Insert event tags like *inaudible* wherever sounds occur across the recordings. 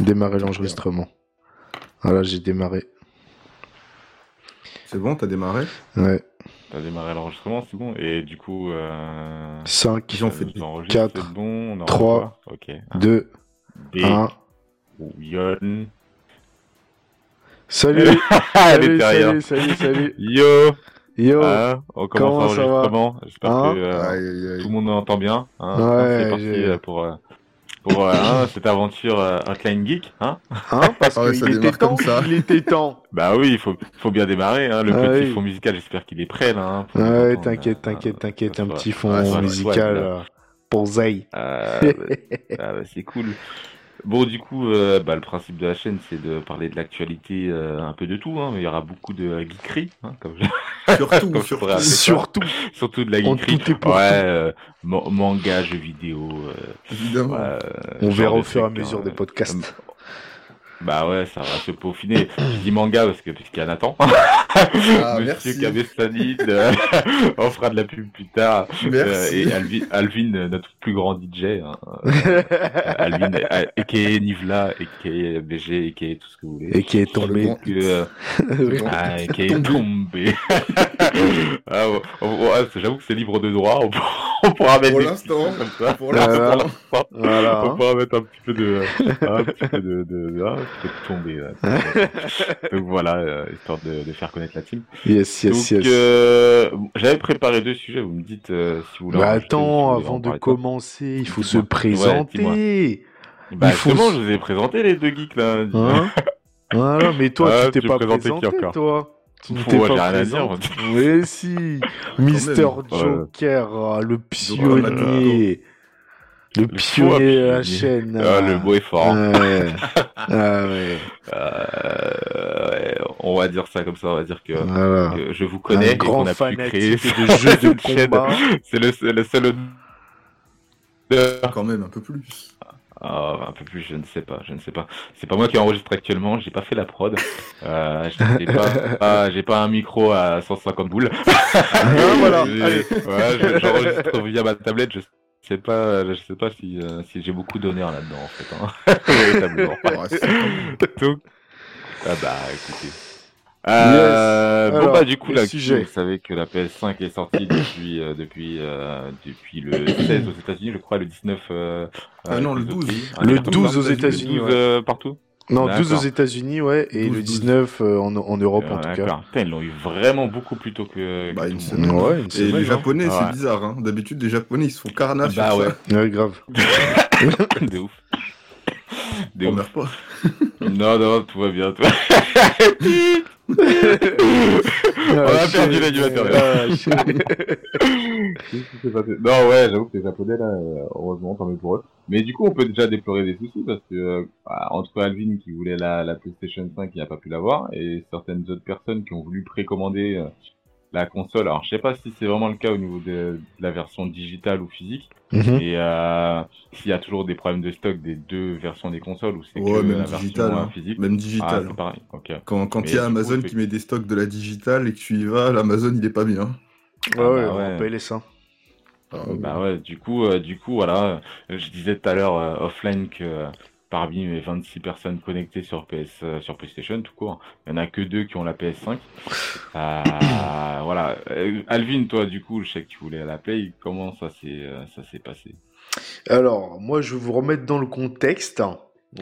Démarrer l'enregistrement. Voilà, j'ai démarré. C'est bon, t'as démarré? Ouais. T'as démarré l'enregistrement, c'est bon. Et du coup, euh... 5, Ils ont fait on enregistre, 4, c'est bon, on trois, enregistre. Ok. 2, D, 1. Yon. Salut *laughs* Elle Salut, salut, salut, salut Yo Yo Hein, On commence Comment ça va? l'enregistrement. J'espère Hein? que euh, Aïe, aïe, tout le monde entend bien. Hein. Ouais, c'est parti euh, pour, euh, pour euh, hein, cette aventure euh, Hotline Geek. Hein Hein *laughs* Parce Ah ouais, qu'il était temps, ça. il était temps bah oui, il faut, faut bien démarrer. Hein. Le Ah petit oui. fond musical, j'espère qu'il est prêt là. Hein, nous Ouais, t'inquiète, euh, t'inquiète, t'inquiète, un petit fond musical euh, pour Zay. Euh, ah bah, c'est cool. *laughs* Bon, du coup, euh, bah, le principe de la chaîne, c'est de parler de l'actualité, euh, un peu de tout. Hein, mais il y aura beaucoup de euh, geekerie, hein, comme je- Surtout, *laughs* Comme je surtout. Surtout surtout de la geekerie. ouais, euh, ma- manga, jeux vidéo. euh, Évidemment. ouais, euh, On verra au fur et à mesure hein. des podcasts. Bah ouais, ça va se peaufiner. *coughs* Je dis manga parce que parce qu'il y a Nathan. Ah, Monsieur merci. Kabestani, euh, *laughs* on fera de la pub plus tard. Euh, Merci. et Alvin, Alvin, euh, notre plus grand DJ. Hein. Euh, *laughs* Alvin, euh, a.k.a. Nivla, a.k.a. BG, a.k.a. tout ce que vous voulez. Et qui est tombé. Que, euh, *laughs* ah, qui est tombé. ah, c'est- J'avoue que c'est libre de droit. On, pourra- on pourra mettre Pour l'instant, pour l'instant. Voilà. On pourra mettre un petit peu de, un petit peu de, de, de- un petit peu de tombé. Là. Donc voilà, euh, histoire de, de faire connaître la team. Yes, yes, Donc yes. euh, j'avais préparé deux sujets. Vous me dites euh, si vous voulez. Bah si attends, avant de commencer, il faut se Dis-moi. Ouais, présenter. Bah il faut justement, je vous ai présenté les deux geeks là. Hein? Voilà, mais toi, Ah, tu t'es pas présentes qui présenté, encore? toi? Tu ne t'es pas présenté. moi. Oui, si. *laughs* Mister Ouais. Joker, ah, le pionnier. Le Le pionnier pionnier. chaîne. Ah, le mot est fort. *laughs* Ouais. ah ouais. Euh, ouais, on va dire ça comme ça. On va dire que, Voilà. que je vous connais Un et grand qu'on a pu créer fanatique de *laughs* jeux de *laughs* combat. C'est le, c'est le seul Quand même, un peu plus. Ah, un peu plus, je ne sais pas, je ne sais pas. C'est pas moi qui enregistre actuellement, j'ai pas fait la prod. Euh, j'ai pas, ah, un micro à 150 boules. Ah, voilà. Ouais, je- j'enregistre via ma tablette, je sais pas, je sais pas si, euh, si j'ai beaucoup d'honneur là-dedans, en fait. Hein. *laughs* *laughs* Donc, ah bah, écoutez. Euh, bon Alors, bah du coup le là, sujet. vous savez que la PS5 est sortie *coughs* depuis euh, depuis euh, depuis le 16 aux États-Unis, je crois, le 19. Euh, Ah euh, non, le les autres 12. pays. Le Ah, 12 aux le États-Unis, 12 ouais. euh, partout. Non, 12 aux. États-Unis, ouais, et 12, le 12. 19 euh, en, en Europe en tout cas. Putain, ils l'ont eu vraiment beaucoup plus tôt que. Bah, une semaine. Ouais, une Et semaine, les hein. Japonais, Ouais. c'est bizarre. Hein. D'habitude, les Japonais, ils se font carnage Bah sur ouais. ça. Ouais, grave. *laughs* de ouf. De On ouf. meurt pas. *laughs* Non, non, tout va bien. Va- *laughs* On a perdu l'animateur. Ah, non, ouais, j'avoue que les Japonais, là, euh, heureusement, tant mieux pour eux. Mais du coup, on peut déjà déplorer des soucis parce que, euh, bah, entre Alvin qui voulait la, la PlayStation 5 qui n'a pas pu l'avoir et certaines autres personnes qui ont voulu précommander euh, la console. Alors, je sais pas si c'est vraiment le cas au niveau de, de la version digitale ou physique. Mhm. Et euh, s'il y a toujours des problèmes de stock des deux versions des consoles ou c'est Ouais, que même la digital. version hein. physique? Même Ah, digital. c'est pareil. Quand il y a coup, Amazon fait- qui met des stocks de la digitale et que tu y vas, l'Amazon, il est pas bien. Ouais, ouais, bah on ouais. paye les seins. Ah, Bah ouais, du coup, euh, du coup, voilà, euh, je disais tout à l'heure euh, offline que euh, parmi mes 26 personnes connectées sur PS, euh, sur PlayStation, tout court, il y en a que deux qui ont la PS5. Euh, *coughs* voilà, Euh, Alvin, toi, du coup, je sais que tu voulais la Play. Comment ça s'est, euh, ça s'est passé? Alors, moi, je vais vous remettre dans le contexte.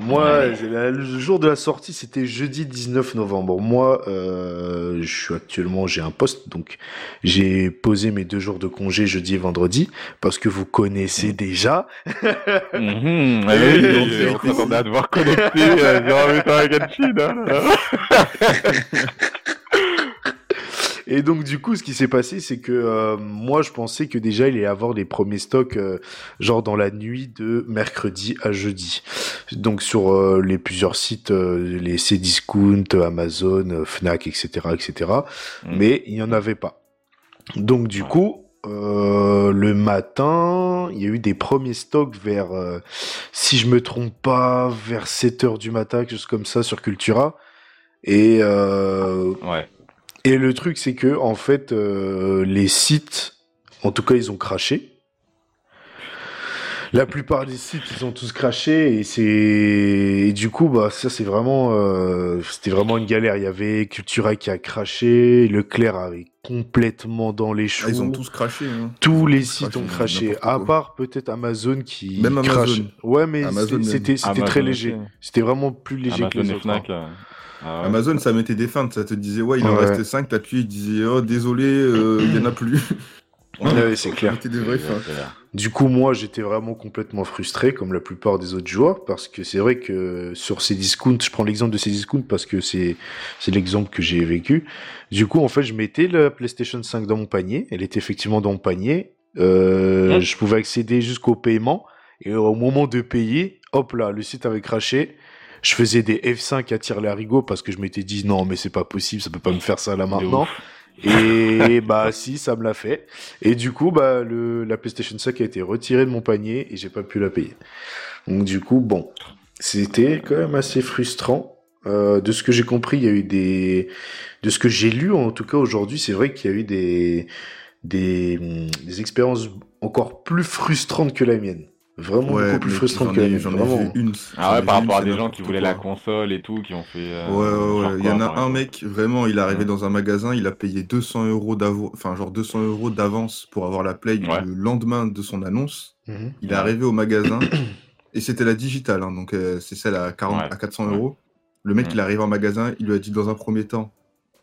Moi, Ouais. le jour de la sortie, c'était jeudi 19 novembre. Moi, euh, je suis actuellement, j'ai un poste, donc j'ai posé mes deux jours de congé jeudi et vendredi, parce que vous connaissez déjà. *laughs* Allez, on on t'écoute. s'attendait à devoir *laughs* connecter euh, durant le temps avec Genshin, hein, là. *laughs* Et donc, du coup, ce qui s'est passé, c'est que euh, moi, je pensais que déjà, il allait avoir les premiers stocks, euh, genre dans la nuit de mercredi à jeudi. Donc, sur euh, les plusieurs sites, euh, les Cdiscount, Amazon, euh, Fnac, etc., etc. Mm. Mais il n'y en avait pas. Donc, du coup, euh, le matin, il y a eu des premiers stocks vers, euh, si je me trompe pas, vers 7 heures du matin, quelque chose comme ça, sur Cultura. Et euh, Ouais. Et le truc, c'est que en fait, euh, les sites, en tout cas, ils ont craché. La plupart des sites, ils ont tous craché et c'est et du coup, bah ça c'est vraiment, euh, c'était vraiment une galère. Il y avait Cultura qui a craché, Leclerc avait complètement dans les choux. Ah, ils ont tous craché. Hein. Tous les sites craché, ont craché, à part peut-être Amazon qui Même Amazon. crache. Ouais, mais Amazon c'était c'était Amazon très léger. C'était vraiment plus léger que Amazon les autres. Fnac. hein. Ah ouais. Amazon, ça mettait des feintes. Ça te disait, ouais, il en Ouais. restait 5. T'appuies, il disait, oh, désolé, euh, il y en a plus. *laughs* Ouais, c'est Ça clair. mettait des vraies C'est feintes. clair. Du coup, moi, j'étais vraiment complètement frustré, comme la plupart des autres joueurs, parce que c'est vrai que sur ces discounts, je prends l'exemple de ces discounts parce que c'est c'est l'exemple que j'ai vécu. Du coup, en fait, je mettais la PlayStation 5 dans mon panier. Elle était effectivement dans mon panier. Euh, Ouais. Je pouvais accéder jusqu'au paiement. Et au moment de payer, hop là, le site avait craché. Je faisais des F5 à tirer les haricots parce que je m'étais dit non, mais c'est pas possible, ça peut pas me faire ça là maintenant. Et bah si, ça me l'a fait. Et du coup, bah le la PlayStation 5 a été retirée de mon panier et j'ai pas pu la payer. Donc du coup, bon, c'était quand même assez frustrant. Euh, de ce que j'ai compris, il y a eu des, de ce que j'ai lu en tout cas aujourd'hui, c'est vrai qu'il y a eu des des, hum, des expériences encore plus frustrantes que la mienne. Vraiment Ouais, beaucoup plus j'en que la j'en ai Vraiment. vu une. Ah ouais, par rapport à des gens qui voulaient quoi. la console et tout, qui ont fait. euh, Ouais, ouais, ouais. Il y en a un mec, vraiment, il est arrivé Ouais. dans un magasin, il a payé 200 euros d'avance, enfin, genre 200 euros d'avance pour avoir la Play Ouais. le lendemain de son annonce. Mhm. Il est arrivé au magasin *coughs* et c'était la digitale, hein, donc euh, c'est celle à, 40, Ouais. à 400 Ouais. euros. Le mec, Mm. il est arrivé en magasin, il lui a dit dans un premier temps,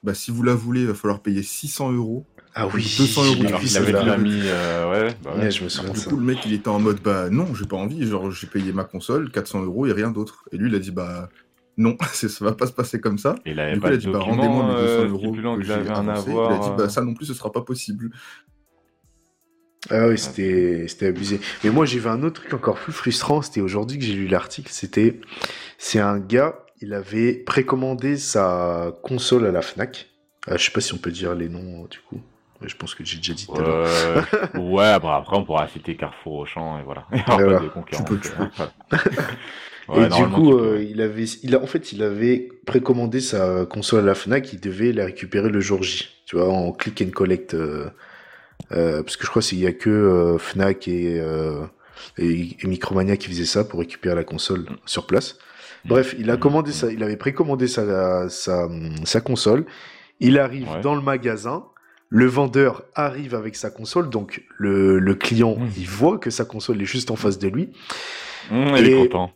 bah, si vous la voulez, il va falloir payer 600 euros. Ah oui, 200 euros. Alors qu'il avait déjà mis. euh, ouais, bah ouais. Ouais, je me souviens Du ça. coup, le mec, il était en mode, bah non, j'ai pas envie, genre, j'ai payé ma console, 400 euros et rien d'autre. Et lui, il a dit, bah non, *laughs* c'est- ça va pas se passer comme ça. Il avait Du coup, pas il a dit, bah rendez-moi mes 200 euh, euros que j'ai avoir. Il a dit, euh, bah ça non plus, ce sera pas possible. Ah oui, c'était c'était abusé. Mais moi, j'ai vu un autre truc encore plus frustrant. C'était aujourd'hui que j'ai lu l'article. C'était c'est un gars. Il avait précommandé sa console à la Fnac. Ah, je sais pas si on peut dire les noms du coup. Je pense que j'ai déjà dit tout à l'heure. Ouais, bah après on pourra citer Carrefour, Auchan et voilà. *laughs* Aura Voilà. pas de concurrence. Tu peux, tu peux. *laughs* Ouais, et du coup, euh, il avait, il a, en fait, il avait précommandé sa console à la Fnac. Il devait la récupérer le jour J. Tu vois, en click and collect. euh, euh, parce que je crois qu'il y a que euh, Fnac et, euh, et, et Micromania qui faisaient ça pour récupérer la console sur place. Bref, il a Mm. commandé ça, il avait précommandé sa, sa, sa console. Il arrive Ouais. dans le magasin. Le vendeur arrive avec sa console, donc le, le client, Mm. il voit que sa console est juste en face de lui. Il Et- est content.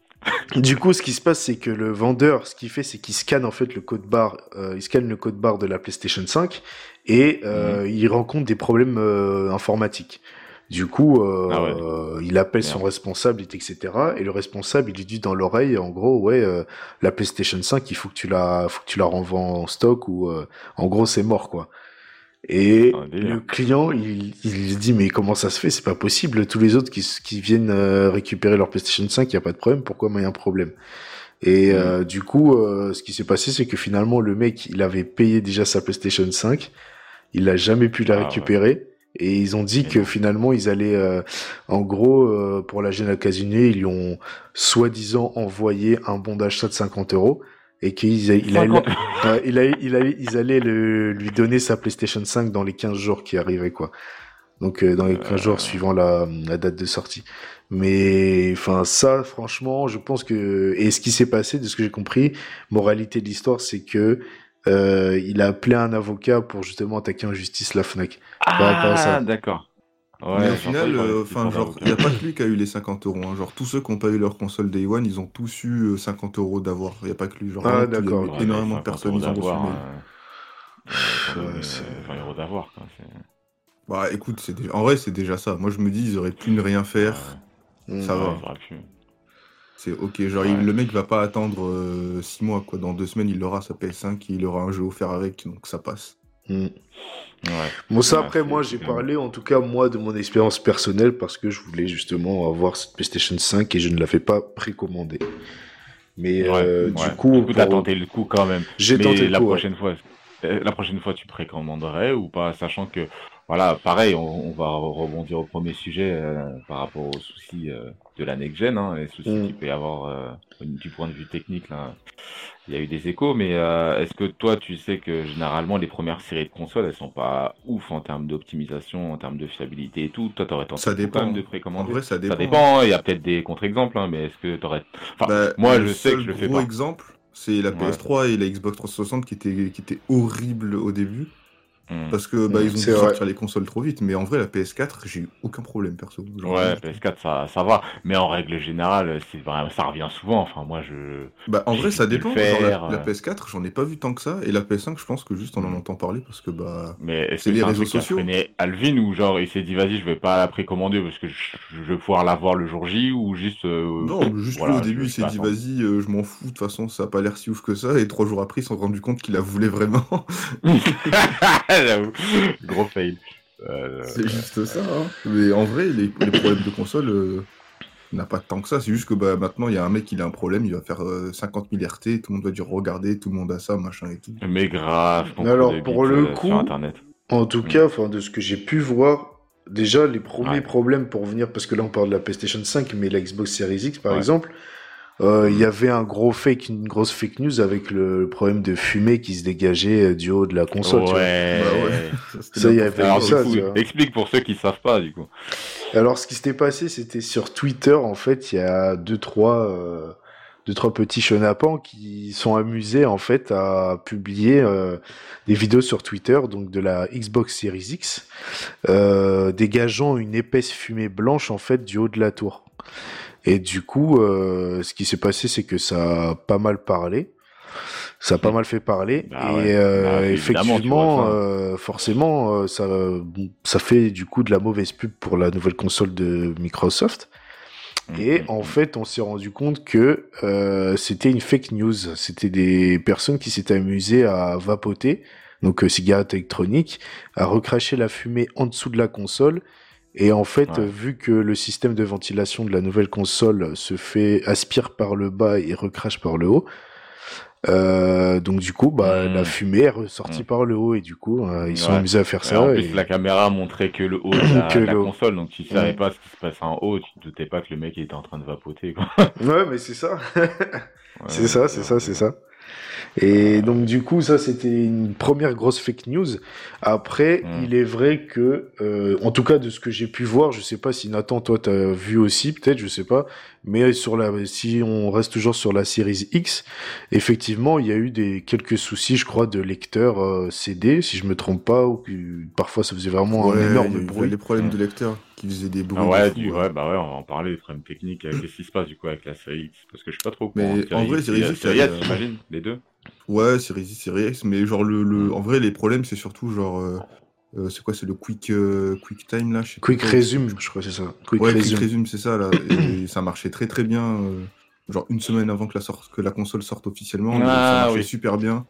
Du coup, ce qui se passe, c'est que le vendeur, ce qu'il fait, c'est qu'il scanne en fait le code barre, euh, il scanne le code barre de la PlayStation 5 et euh, Mhm. il rencontre des problèmes euh, informatiques. Du coup, Ah ouais. il appelle son responsable, etc. Et le responsable, il lui dit dans l'oreille, en gros, ouais, la PlayStation 5, il faut que tu la, faut que tu la renvoies en stock ou, en gros, c'est mort, quoi. Et le client, il, il dit mais comment ça se fait? C'est pas possible. Tous les autres qui, qui viennent euh, récupérer leur PlayStation 5, il y a pas de problème. Pourquoi moi il y a un problème? Et Mhm. euh, du coup, euh, ce qui s'est passé, c'est que finalement le mec, il avait payé déjà sa PlayStation 5, il a jamais pu la Ah ouais. récupérer. Et ils ont dit que finalement ils allaient, euh, en gros, euh, pour la gêne occasionnée, ils lui ont soi-disant envoyé un bon d'achat de 50 euros et qu'ils il a- 50. Ouais, il a, il allaient lui donner sa PlayStation 5 dans les 15 jours qui arrivaient, quoi. Donc, euh, dans les 15 jours suivant la, la date de sortie. Mais, enfin, ça, franchement, je pense que, et ce qui s'est passé, de ce que j'ai compris, moralité de l'histoire, c'est que, euh, il a appelé un avocat pour justement attaquer en justice la FNAC. ça. Ah, d'accord. Ouais, Mais au final, euh, enfin, genre, il n'y a pas que lui qui a eu les 50 euros. hein. Genre, tous ceux qui n'ont pas eu leur console Day One, ils ont tous eu euh, 50 euros d'avoir. Il n'y a pas que lui. Genre, Ah, vraiment, il y a d'accord. Ouais, énormément mais de personnes, 50 ils ont reçu euh, euh, Ouais, c'est- euh, 20 euros d'avoir, Bah écoute, c'est déjà- en vrai, c'est déjà ça. Moi, je me dis, ils auraient pu ne rien faire. Ça Ouais, va. C'est ok. Genre, Ouais. il- le mec va pas attendre 6 mois, quoi. Dans deux semaines, il aura sa PS5 et il aura un jeu offert avec, donc ça passe. Mm. Ouais. Bon, ça, Ouais, après, moi, j'ai parlé, en tout cas, moi, de mon expérience personnelle, parce que je voulais justement avoir cette PlayStation 5 et je ne l'avais pas précommandée. Mais, Ouais, euh, ouais. du coup, du coup, pour- tenté le coup quand même. j'ai tenté le la coup, ouais. prochaine fois, euh, la prochaine fois, tu précommanderais ou pas, sachant que voilà, pareil, on, va rebondir au premier sujet euh, par rapport aux soucis euh, de la next-gen, hein, les soucis mm. qu'il peut y avoir euh, du point de vue technique. Là. Il y a eu des échos, mais est-ce que toi, tu sais que généralement, les premières séries de consoles, elles sont pas ouf en termes d'optimisation, en termes de fiabilité et tout? Toi, t'aurais tenté ça dépend. quand même de précommander En vrai, ça dépend. Ça dépend, il y a peut-être des contre-exemples, hein, mais est-ce que t'aurais... Enfin, bah, moi, je sais que je le fais pas. exemple, c'est la PS3 et la Xbox 360 qui étaient, qui étaient horribles au début. Hmm. Parce que bah, ils ont dû sortir les consoles trop vite, mais en vrai la PS4 j'ai eu aucun problème perso. ouais, PS4 ça, ça va, mais en règle générale c'est ça revient souvent. Enfin moi je. Bah en vrai ça dépend. la, euh. PS4 j'en ai pas vu tant que ça et la PS5 je pense que juste on en hmm. entend parler parce que bah. Mais c'est les réseaux sociaux. Alvin ou genre il s'est dit vas-y je vais pas la précommander parce que je, vais pouvoir la voir le jour J ou juste. Euh, non juste au début il s'est dit vas-y euh, je m'en fous de toute façon ça a pas l'air si ouf que ça et trois jours après ils se sont rendu compte qu'il la voulait vraiment. *laughs* *laughs* Gros fail. Euh, c'est juste ça. Hein. Mais en vrai, les, problèmes de console euh, n'a pas tant que ça. C'est juste que bah, maintenant, il y a un mec qui a un problème, il va faire 50 000 RT, tout le monde va dire regarder, tout le monde a ça, machin et tout. Mais grave. Alors, pour le euh, coup, Internet. en tout mm. cas, de ce que j'ai pu voir, déjà, les premiers problèmes pour venir, parce que là, on parle de la PlayStation 5, mais la Xbox Series X, par exemple, euh, il y avait un gros fake, une grosse fake news avec le problème de fumée qui se dégageait euh, du haut de la console. Ouais. Bah ouais. Ça, y avait ça. Explique pour ceux qui savent pas, du coup. Alors, ce qui s'était passé, c'était sur Twitter. En fait, il y a deux trois, euh, deux trois petits chenapans qui sont amusés en fait à publier euh, des vidéos sur Twitter, donc de la Xbox Series X, euh, dégageant une épaisse fumée blanche en fait du haut de la tour. Et du coup, euh, ce qui s'est passé, c'est que ça a pas mal parlé. Ça a pas mal fait parler. Bah et euh, bah, effectivement, euh, forcément, euh, ça, ça fait du coup de la mauvaise pub pour la nouvelle console de Microsoft. Mmh, et mmh, en mmh. fait, on s'est rendu compte que euh, c'était une fake news. C'était des personnes qui s'étaient amusées à vapoter, donc euh, cigarette électronique, à recracher la fumée en dessous de la console et en fait, vu que le système de ventilation de la nouvelle console se fait aspire par le bas et recrache par le haut, euh, donc du coup, bah, la hmm. fumée est ressortie hmm. par le haut et du coup, euh, ils sont amusés à faire ça. en plus, la caméra montrait que le haut de la, *clears throat* console, donc tu savais hmm. pas ce qui se passait en haut, tu te doutais pas que le mec était en train de vapoter. Quoi. ouais, mais c'est ça. *laughs* c'est ça, c'est ça, c'est ça. Et donc du coup, ça c'était une première grosse fake news. Après, hmm. il est vrai que, euh, en tout cas de ce que j'ai pu voir, je sais pas si Nathan, toi t'as vu aussi, peut-être, je sais pas. Mais sur la, si on reste toujours sur la série X, effectivement, il y a eu des quelques soucis, je crois, de lecteur euh, CD, si je me trompe pas, ou que parfois ça faisait vraiment un énorme bruit. Les problèmes de lecteur qui faisaient des bruits. Ah ouais, du, ouais, bah ouais, on va en parler des problèmes techniques. Qu'est-ce qui se passe du coup avec la série X Parce que je suis pas trop. Mais en vrai, série X, j'imagine, les deux? Ouais, Series X, Series X, mais genre le, le... en vrai les problèmes c'est surtout genre euh, euh, c'est quoi c'est le quick euh, quick time là, je Quick resume, je crois c'est ça. Quick ouais, quick resume, c'est ça là *clears throat* et, ça marchait très très bien genre une semaine avant que la sorte que la console sorte officiellement, ah, ça marchait super bien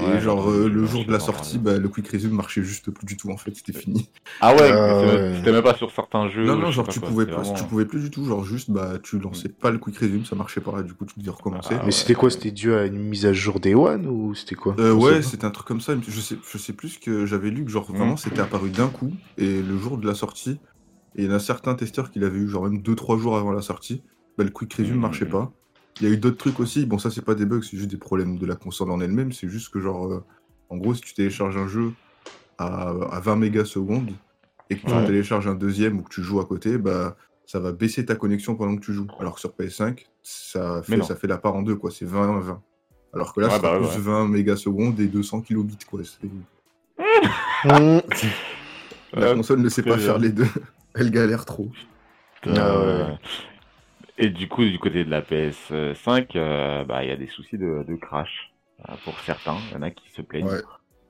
et genre euh, le jour de la sortie, bah, le quick resume marchait juste plus du tout en fait, c'était fini. Ah ouais, euh, c'était même pas sur certains jeux. Non non, genre tu pouvais pas, tu pouvais plus du tout, genre juste bah tu lançais pas le quick resume, ça marchait pas, du coup tu devais recommencer. mais c'était quoi C'était dû à une mise à jour Day One ou c'était quoi? Euh, Ouais, c'était un truc comme ça. Je sais, je sais plus que j'avais lu que genre vraiment c'était apparu d'un coup et le jour de la sortie. Et il y en a certains testeurs qui l'avaient eu genre même 2-3 jours avant la sortie. Bah, le quick resume marchait pas. Il y a eu d'autres trucs aussi. Bon, ça, c'est pas des bugs, c'est juste des problèmes de la console en elle-même. C'est juste que, genre, en gros, si tu télécharges un jeu à, 20 mégasecondes et que tu en télécharges un deuxième ou que tu joues à côté, bah ça va baisser ta connexion pendant que tu joues. Alors que sur PS5, ça fait, ça fait la part en deux, quoi. C'est 20 20. Alors que là, c'est bah plus 20 mégasecondes et 200 kilobits, quoi. *laughs* la console ne sait pas faire les deux. *laughs* Elle galère trop. Ah et du coup, du côté de la PS5, euh, bah, il y a des soucis de crash. Euh, pour certains. Il y en a qui se plaignent.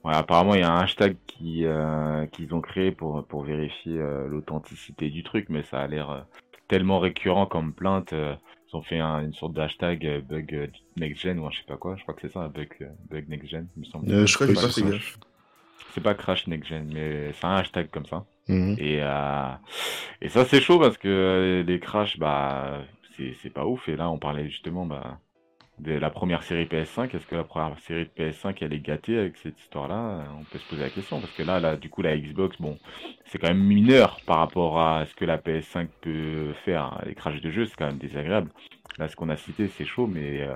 apparemment, il y a un hashtag qui euh, qu'ils ont créé pour pour vérifier euh, l'authenticité du truc, mais ça a l'air tellement récurrent comme plainte. ils ont fait une sorte de hashtag bug next gen ou je sais pas quoi. Je crois que c'est ça, bug bug next gen. Il me semble. je crois que c'est pas C'est pas crash next gen, mais c'est un hashtag comme ça. Mhm. Et et ça c'est chaud parce que les crashs, bah c'est pas ouf. Et là, on parlait justement, bah de la première série PS5. Est-ce que la première série de PS5 elle est gâtée avec cette histoire-là? On peut se poser la question parce que là, là, du coup, la Xbox, bon, c'est quand même mineur par rapport à ce que la PS5 peut faire. Les crashs de jeu, c'est quand même désagréable. Là, ce qu'on a cité, c'est chaud, mais euh,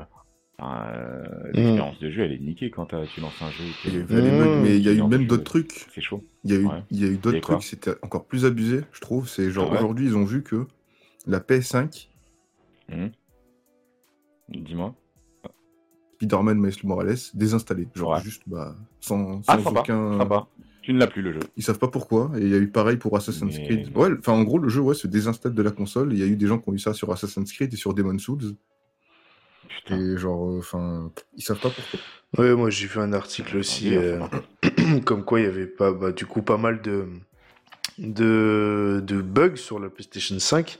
euh, Mm. l'expérience de jeu, elle est niquée quand euh, tu lances un jeu. Il y mais il y a eu même d'autres trucs. C'est chaud. Il y a eu, Ouais. il y a eu d'autres trucs, c'était encore plus abusé, je trouve. C'est genre Ah ouais aujourd'hui, ils ont vu que la PS5, Dis-moi. Spider-Man Miles Morales, désinstallée. Genre Ouais. juste, bah, sans, Ah, sans sympa, aucun. sympa. Tu ne l'as plus le jeu. Ils savent pas pourquoi. Et il y a eu pareil pour Assassin's Mais- Creed. Ouais, enfin, en gros, le jeu ouais, se désinstalle de la console. Il y a eu des gens qui ont eu ça sur Assassin's Creed et sur Demon's Souls. Putain. Et genre, euh, enfin, ils savent pas pourquoi. Ouais, moi j'ai vu un article aussi, euh, *clears throat* comme quoi il y avait pas, bah, du coup, pas mal de, de, de bugs sur la PlayStation 5.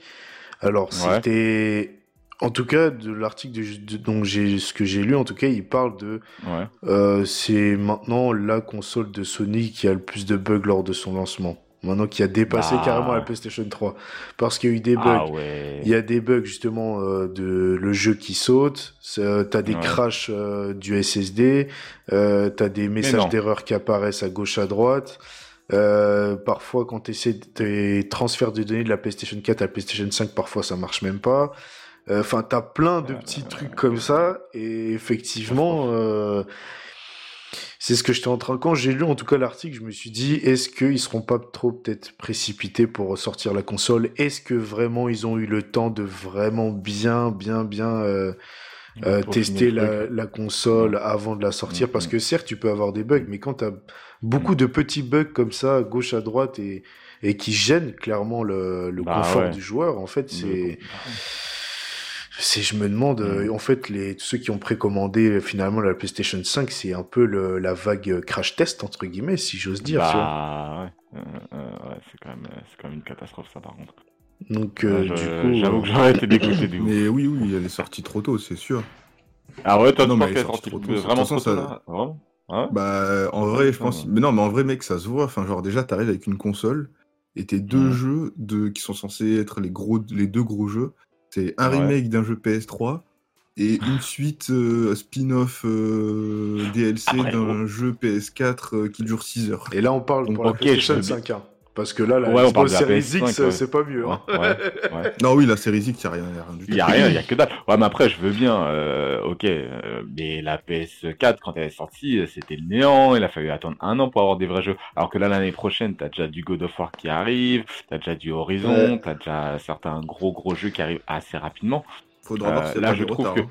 Alors, Ouais. c'était, en tout cas, de l'article de, de- donc j'ai, ce que j'ai lu, en tout cas, il parle de, Ouais. euh, c'est maintenant la console de Sony qui a le plus de bugs lors de son lancement. Maintenant qui a dépassé Bah. carrément la PlayStation 3. Parce qu'il y a eu des bugs. Ah ouais. Il y a des bugs justement euh, de le jeu qui saute, c'est- t'as des Ouais. crashs euh, du SSD, euh, t'as des messages d'erreur qui apparaissent à gauche à droite. Euh, parfois quand tu essaies des transferts de données de la PlayStation 4 à la PlayStation 5, parfois ça marche même pas. Euh, Enfin, t'as plein de petits trucs comme ça et effectivement, euh, c'est ce que j'étais en train. Quand j'ai lu en tout cas l'article, je me suis dit est-ce qu'ils seront pas trop peut-être précipités pour sortir la console? Est-ce que vraiment ils ont eu le temps de vraiment bien, bien, bien euh, euh, tester la, console avant de la sortir? Mhm. Parce que certes, tu peux avoir des bugs, mais quand tu as beaucoup de petits bugs comme ça, gauche à droite, et, et qui gênent clairement le, le Bah confort ouais. du joueur, en fait, c'est. Je me demande, euh, Mm. en fait, les, tous ceux qui ont précommandé euh, finalement la PlayStation 5, c'est un peu le, la vague euh, crash test, entre guillemets, si j'ose dire. Bah ouais. Euh, euh, ouais, c'est quand même, euh, c'est quand même une catastrophe ça par contre. Donc, euh, du coup. J'avoue euh, que j'aurais été dégoûté du *laughs* coup. Mais oui, oui, elle est sortie trop tôt, c'est sûr. Ah ouais, toi Non, tu mais penses elle est qu'elle est sortie trop tôt, vraiment façon, trop tôt ça- là Vraiment? Ah ouais? Bah, en vrai, je pense. Mais non, mais en vrai, mec, ça se voit. Enfin, genre, déjà, t'arrives avec une console et tes deux jeux de... qui sont censés être les, gros... les deux gros jeux. C'est un Ouais. remake d'un jeu PS3 et une suite euh, spin-off euh, DLC d'un jeu PS4 euh, qui dure 6 heures. Et là, on parle Donc, pour la PlayStation je veux bien. 5. hein. Parce que là, la Ouais, Xbox parle de la Series PS5, X, ouais. c'est pas mieux. hein. Ouais, ouais, ouais. *laughs* Non, oui, la série X, y a rien, y a rien du tout. Il y a rien, il y a que dalle. Ouais, mais après, je veux bien, euh, ok, euh, mais la PS4, quand elle est sortie, euh, c'était le néant. Il a fallu attendre un an pour avoir des vrais jeux. Alors que là, l'année prochaine, t'as déjà du God of War qui arrive, t'as déjà du Horizon, Ouais. t'as déjà certains gros gros jeux qui arrivent assez rapidement. Faudra voir Euh, a là, je du trouve retard. que- hein.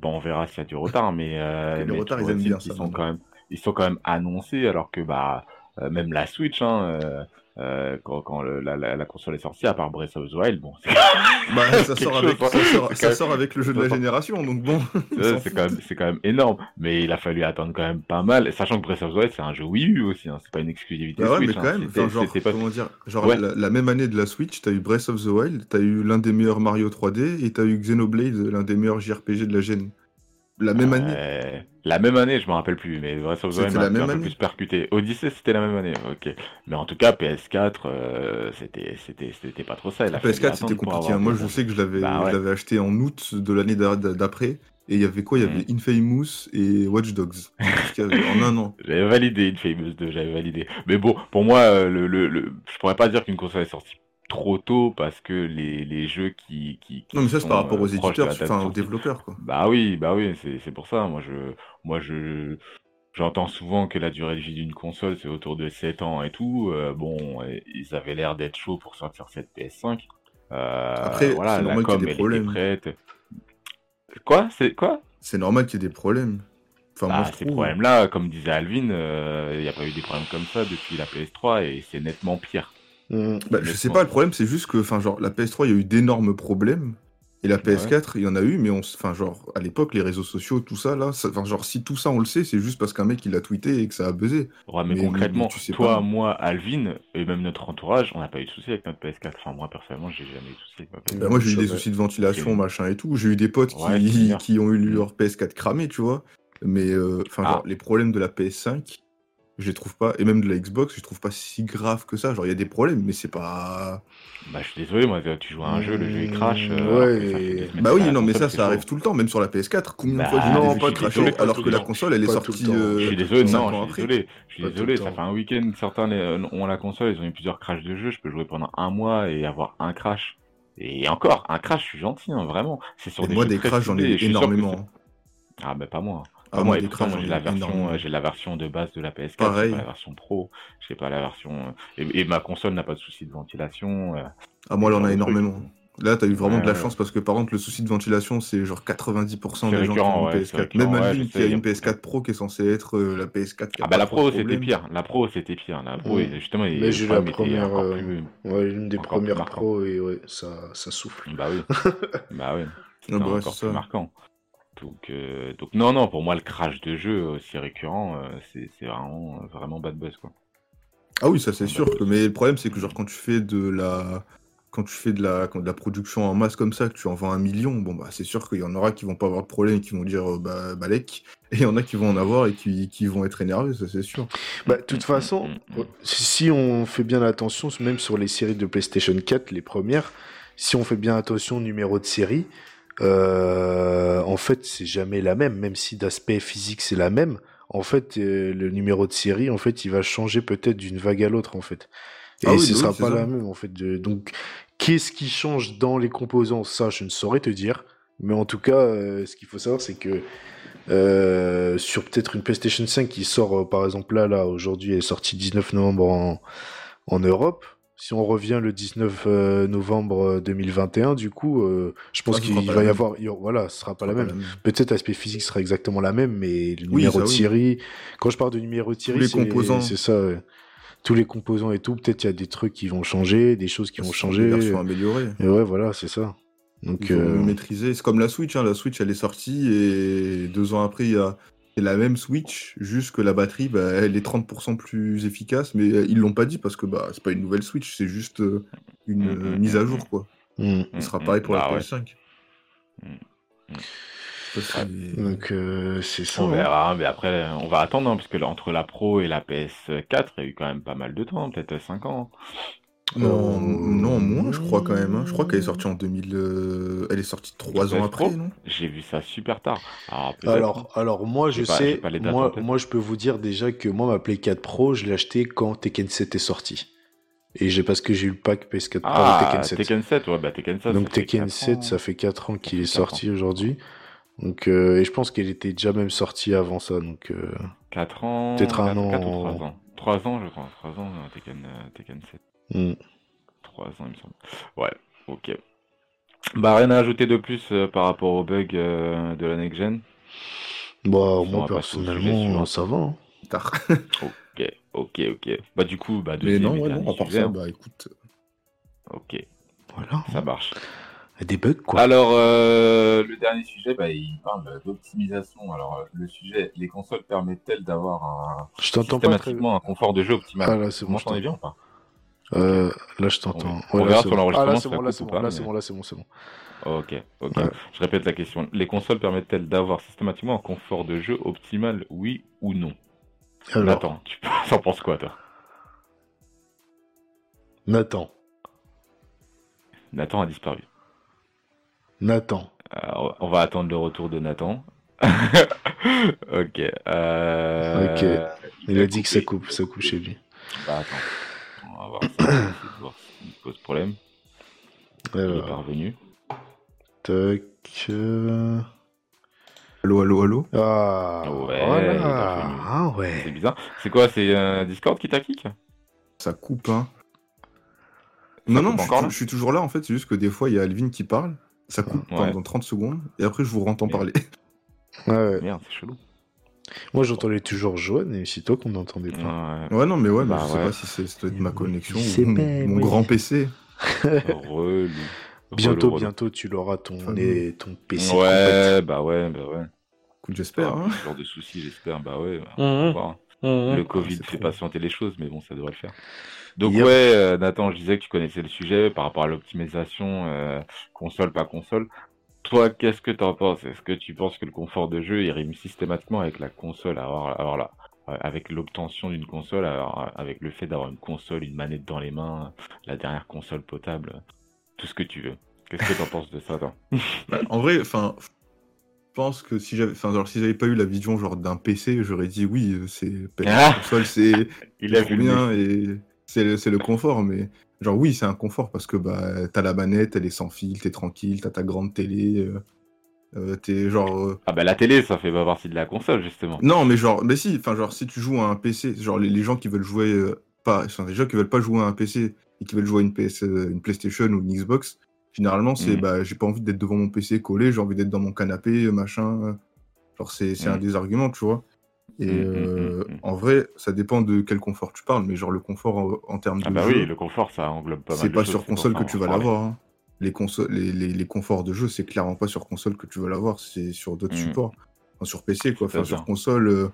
Bon, on verra s'il y a du retard, mais, euh, Et *laughs* le mais retard, tu ils aiment bien ça, sont quand même, ils sont quand même annoncés, alors que bah même la Switch, hein, euh, euh, quand, quand le- la, la, la console est sortie, à part Breath of the Wild, bon, c'est *laughs* Bah, ça sort, avec, hein. ça, sort, C'est ça sort avec le jeu de la génération, donc bon. *laughs* c'est quand même, c'est quand même énorme. Mais il a fallu attendre quand même pas mal, sachant que Breath of the Wild c'est un jeu Wii U aussi, hein, c'est pas une exclusivité Bah ouais, Switch. mais quand hein, même, genre, pas- comment dire, genre Ouais. la, la même année de la Switch, t'as eu Breath of the Wild, t'as eu l'un des meilleurs Mario 3D et t'as eu Xenoblade, l'un des meilleurs JRPG de la gêne. La même année. Euh, la même année, je me rappelle plus, mais Breath of the Wild m'a un peu plus percuté. Odyssey, c'était la même année, ok. Mais en tout cas, PS4, euh, c'était, c'était, c'était pas trop ça. Il a fallu PS4 c'était compliqué. hein. Moi je sais que je l'avais Bah ouais. je l'avais acheté en août de l'année d'a- d'après. Et il y avait quoi? Il y avait Infamous et Watch Dogs. En un an. *laughs* J'avais validé Infamous 2, j'avais validé. Mais bon, pour moi, euh, le, le, le- je pourrais pas dire qu'une console est sortie trop tôt parce que les, les jeux qui, qui, qui Non mais ça c'est par rapport euh, aux de éditeurs, enfin aux développeurs quoi. Bah oui, bah oui, c'est pour ça. Moi, je, moi, je, j'entends souvent que la durée de vie d'une console c'est autour de 7 ans et tout. Euh, bon, ils avaient l'air d'être chauds pour sortir cette PS5. Euh, Après, voilà, c'est normal qu'il y ait des problèmes. prête. Quoi? C'est quoi? C'est normal qu'il y ait des problèmes. Enfin Bah, ces problèmes-là, comme disait Alvin, euh, il n'y a pas eu des problèmes comme ça depuis la PS3 et c'est nettement pire. Mm. Bah, je sais pas, le problème c'est juste que, enfin, genre, la PS3, il y a eu d'énormes problèmes. Et la PS4, il y en a eu, mais on, enfin, genre, à l'époque, les réseaux sociaux, tout ça, là, ça- enfin, genre, si tout ça on le sait, c'est juste parce qu'un mec il a tweeté et que ça a buzzé. Ouais, mais, concrètement, mais tu sais toi, pas. moi, Alvin, et même notre entourage, on n'a pas eu de soucis avec notre PS4. Enfin, moi, personnellement, j'ai jamais eu de soucis avec ma PS4. Bah, moi, j'ai eu des soucis de ventilation, machin et tout. J'ai eu des potes qui, Ouais, qui ont eu leur PS4 cramé, tu vois. Mais, euh, enfin, Ah. genre, les problèmes de la PS5, je les trouve pas, et même de la Xbox, je trouve pas si grave que ça. Genre, il y a des problèmes, mais c'est pas. Bah, je suis désolé, moi, tu joues à un jeu, le jeu il crash. Mmh, euh, ouais, Bah oui, non, mais console, ça, ça arrive tout le temps, même sur la PS4. Combien Bah, de fois j'ai non, vu cracher alors que la console, elle est sortie euh, Je suis désolé, non, je suis désolé. Je suis désolé, ça fait un week-end, certains ont la console, ils ont eu plusieurs crashs de jeu, je peux jouer pendant un mois et avoir un crash. Et encore, un crash, je suis gentil, hein, vraiment. C'est sur Et des moi, jeux des crashs, j'en ai énormément. Ah, bah pas moi. Ah, moi, j'ai ai la version, euh, j'ai la version de base de la PS4, j'ai Pareil. pas la version pro, j'ai pas la version. euh, Et, et ma console n'a pas de souci de ventilation. euh, Ah, moi, en genre a truc. énormément. Là, t'as eu vraiment Ouais, de la chance parce que, par contre, le souci de ventilation, c'est genre 90% C'est des gens qui ont une ouais, c'est PS4. récurrent, Même je qui a une PS4 Pro qui est censée être euh, la PS4 qui a Ah bah la pro de c'était problème. pire, la pro c'était pire, la pro justement il- Mais le j'ai la première, euh, plus. Ouais, l'une des Encore premières pros et ouais, ça, ça souffle. Bah oui, *laughs* bah oui, Ah bah ouais, encore c'est plus ça. marquant. Donc, euh, donc non non pour moi le crash de jeu aussi récurrent euh, c'est vraiment vraiment bad buzz quoi. Ah oui, ça c'est sûr. que- Mais le problème, c'est que genre quand tu fais de la quand tu fais de la, de la production en masse comme ça, que tu en vends un million, bon bah c'est sûr qu'il y en aura qui vont pas avoir de problème et qui vont dire euh, bah balèque, et il y en a qui vont en avoir et qui, qui vont être énervés, ça c'est sûr. Bah, de toute Mm, façon, mm, mm. si on fait bien attention, même sur les séries de PlayStation 4, les premières, si on fait bien attention au numéro de série, euh, en fait, c'est jamais la même, même si d'aspect physique c'est la même. En fait, euh, le numéro de série, en fait, il va changer peut-être d'une vague à l'autre, en fait. Et Ah oui, ce oui, sera pas ça. la même, en fait. de- Donc, qu'est-ce qui change dans les composants? Ça, je ne saurais te dire. Mais en tout cas, euh, ce qu'il faut savoir, c'est que euh, sur peut-être une PlayStation 5 qui sort, euh, par exemple, là, là, aujourd'hui, elle est sortie 19 novembre en, en Europe. Si on revient le 19 euh, novembre euh, 2021, du coup, euh, je pense Ah, qu'il va y même. avoir, voilà, ce sera pas la même. Peut-être l'aspect physique sera exactement la même, mais le Oui, numéro de oui. série, quand je parle de numéro de série, les c'est composants. c'est ça, ouais. tous les composants et tout. Peut-être il y a des trucs qui vont changer, des choses qui vont changer. Des versions améliorées. Et ouais, voilà, c'est ça. Donc, euh, maîtriser. C'est comme la Switch, hein. la Switch elle est sortie et deux ans après il y a c'est la même Switch, juste que la batterie bah, elle est 30% plus efficace, mais euh, ils l'ont pas dit parce que bah c'est pas une nouvelle Switch, c'est juste euh, une Mm, mm, mise à mm, jour quoi. hmm. Ce sera pareil pour bah la ouais. PS5. Mm, mm. Ça, c'est- donc euh, c'est ça. On hein. mais après on va attendre hein, parce que entre la pro et la PS4 il y a eu quand même pas mal de temps, peut-être 5 ans. Non, Euh, non, moins je crois quand même. hein. Je crois qu'elle est sortie en 2000. euh, Elle est sortie trois ans après, non J'ai vu ça super tard. Alors. Alors, alors moi je pas- sais, pas les dates en moi, moi je peux vous dire déjà que moi ma Play 4 Pro, je l'ai acheté quand Tekken 7 est sorti. Et j'ai parce que j'ai eu le pack PS4 Pro Ah, Tekken 7. Tekken 7, ouais, bah Tekken 7. Donc Tekken 4 7, ans. ça fait 4 ans qu'il est 4 sorti aujourd'hui. Donc euh, et je pense qu'elle était déjà même sortie avant ça. Donc euh, 4 ans. Peut-être un 4, an. 4 ou 3 ans. 3 ans, je crois. 3 ans, euh, Tekken, euh, Tekken 7. Hmm. 3 ans, il me semble. Ouais, ok. Bah, rien à ajouter de plus euh, par rapport au bug euh, de la next-gen. On moi personnellement, ça va. hein. Tard. *laughs* *laughs* Ok, ok, ok. Bah, du coup, bah, Mais deuxième non, et ouais, non, à part sujet, ça, hein. bah écoute. Ok, Voilà. ça marche. Des bugs quoi. Alors, euh, le dernier sujet, bah, il parle d'optimisation. Alors, euh, le sujet, les consoles permettent-elles d'avoir un, je t'entends pas très un confort de jeu optimal? Ah là c'est bon. je bien ou pas? Euh, là je t'entends. On Ouais, verra là, sur l'enregistrement Ah là c'est bon, là c'est bon, là c'est bon, là c'est bon, c'est bon. Ok, ok. Ouais. Je répète la question. Les consoles permettent-elles d'avoir systématiquement un confort de jeu optimal, oui ou non? Alors, Nathan, tu *laughs* en penses quoi, toi? Nathan, Nathan a disparu. Nathan. Alors, on va attendre le retour de Nathan. *laughs* ok. euh, Ok. Il a dit que ça coupe, ça coupe chez lui. Bah, attends. On va voir, ça, de *coughs* voir pose problème. Il est parvenu. tac. euh, Allô, allô, allô Ah, Ouais, il est. Ah C'est ouais. bizarre. C'est quoi C'est euh, Discord qui t'a kick Ça coupe, hein. Non, non, je, encore, suis- là? je suis toujours là en fait, c'est juste que des fois il y a Alvin qui parle, ça coupe Ouais. pendant 30 secondes, et après je vous rentends parler. Ouais, ouais. Merde, c'est chelou. Moi j'entendais toujours Joanne et c'est toi qu'on n'entendait pas. Ouais. Ouais, non, mais ouais, mais Bah je sais ouais. pas si c'est ça doit être ma connexion ou mon, pas, mon moi. grand PC. *laughs* Relou. Bientôt, Relou, relou. bientôt, tu l'auras ton, Enfin, ton PC. Ouais, bah ouais, bah ouais. Écoute, j'espère. Ah, hein. Ce genre de soucis, j'espère. Bah ouais, bah, Mhm. on va voir. complète. Le Covid c'est fait trop. patienter les choses, mais bon, ça devrait le faire. Donc Yep. ouais, euh, Nathan, je disais que tu connaissais le sujet par rapport à l'optimisation euh, console pas console. Toi, qu'est-ce que t'en penses? Est-ce que tu penses que le confort de jeu il rime systématiquement avec la console? Avoir, avoir la avec l'obtention d'une console, alors, avec le fait d'avoir une console, une manette dans les mains, la dernière console potable, tout ce que tu veux. Qu'est-ce que tu en penses de ça, toi? *laughs* Bah, En vrai, enfin, je pense que si j'avais, enfin, si j'avais pas eu la vision genre d'un PC, j'aurais dit oui, euh, c'est ah! console, c'est *laughs* il a bien et c'est le, le confort, mais genre oui, c'est un confort parce que bah t'as la manette, elle est sans fil, t'es tranquille, t'as ta grande télé. Euh, euh, t'es genre. Ah bah la télé, ça fait pas partie de la console justement. Non, mais genre, mais si, enfin genre si tu joues à un PC, genre les, gens qui veulent jouer pas, enfin, les gens qui veulent pas jouer à un PC et qui veulent jouer à une PS, une PlayStation ou une Xbox, Généralement, c'est mmh. bah, j'ai pas envie d'être devant mon PC collé, j'ai envie d'être dans mon canapé, machin. Genre, c'est un mmh. des arguments, tu vois. Et mmh, euh, en vrai, ça dépend de quel confort tu parles, mais genre le confort en, termes ah de. Ah, bah oui, le confort, ça englobe pas mal. C'est pas sur console que tu vas l'avoir. Hein. Les, les, les, les, conforts de jeu, c'est clairement pas sur console que tu vas l'avoir, c'est sur d'autres supports. Enfin, sur PC, quoi. Enfin, sur console. Euh,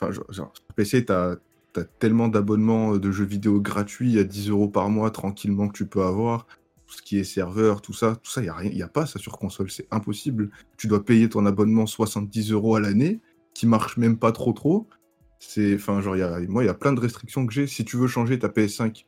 enfin, sur PC, t'as as tellement d'abonnements de jeux vidéo gratuits à 10 euros par mois tranquillement que tu peux avoir ce qui est serveur, tout ça, tout ça, il n'y a, rien, y a pas ça sur console, c'est impossible. Tu dois payer ton abonnement 70 euros à l'année, qui marche même pas trop trop. C'est, enfin, genre, y a, moi, il y a plein de restrictions que j'ai. Si tu veux changer ta PS5,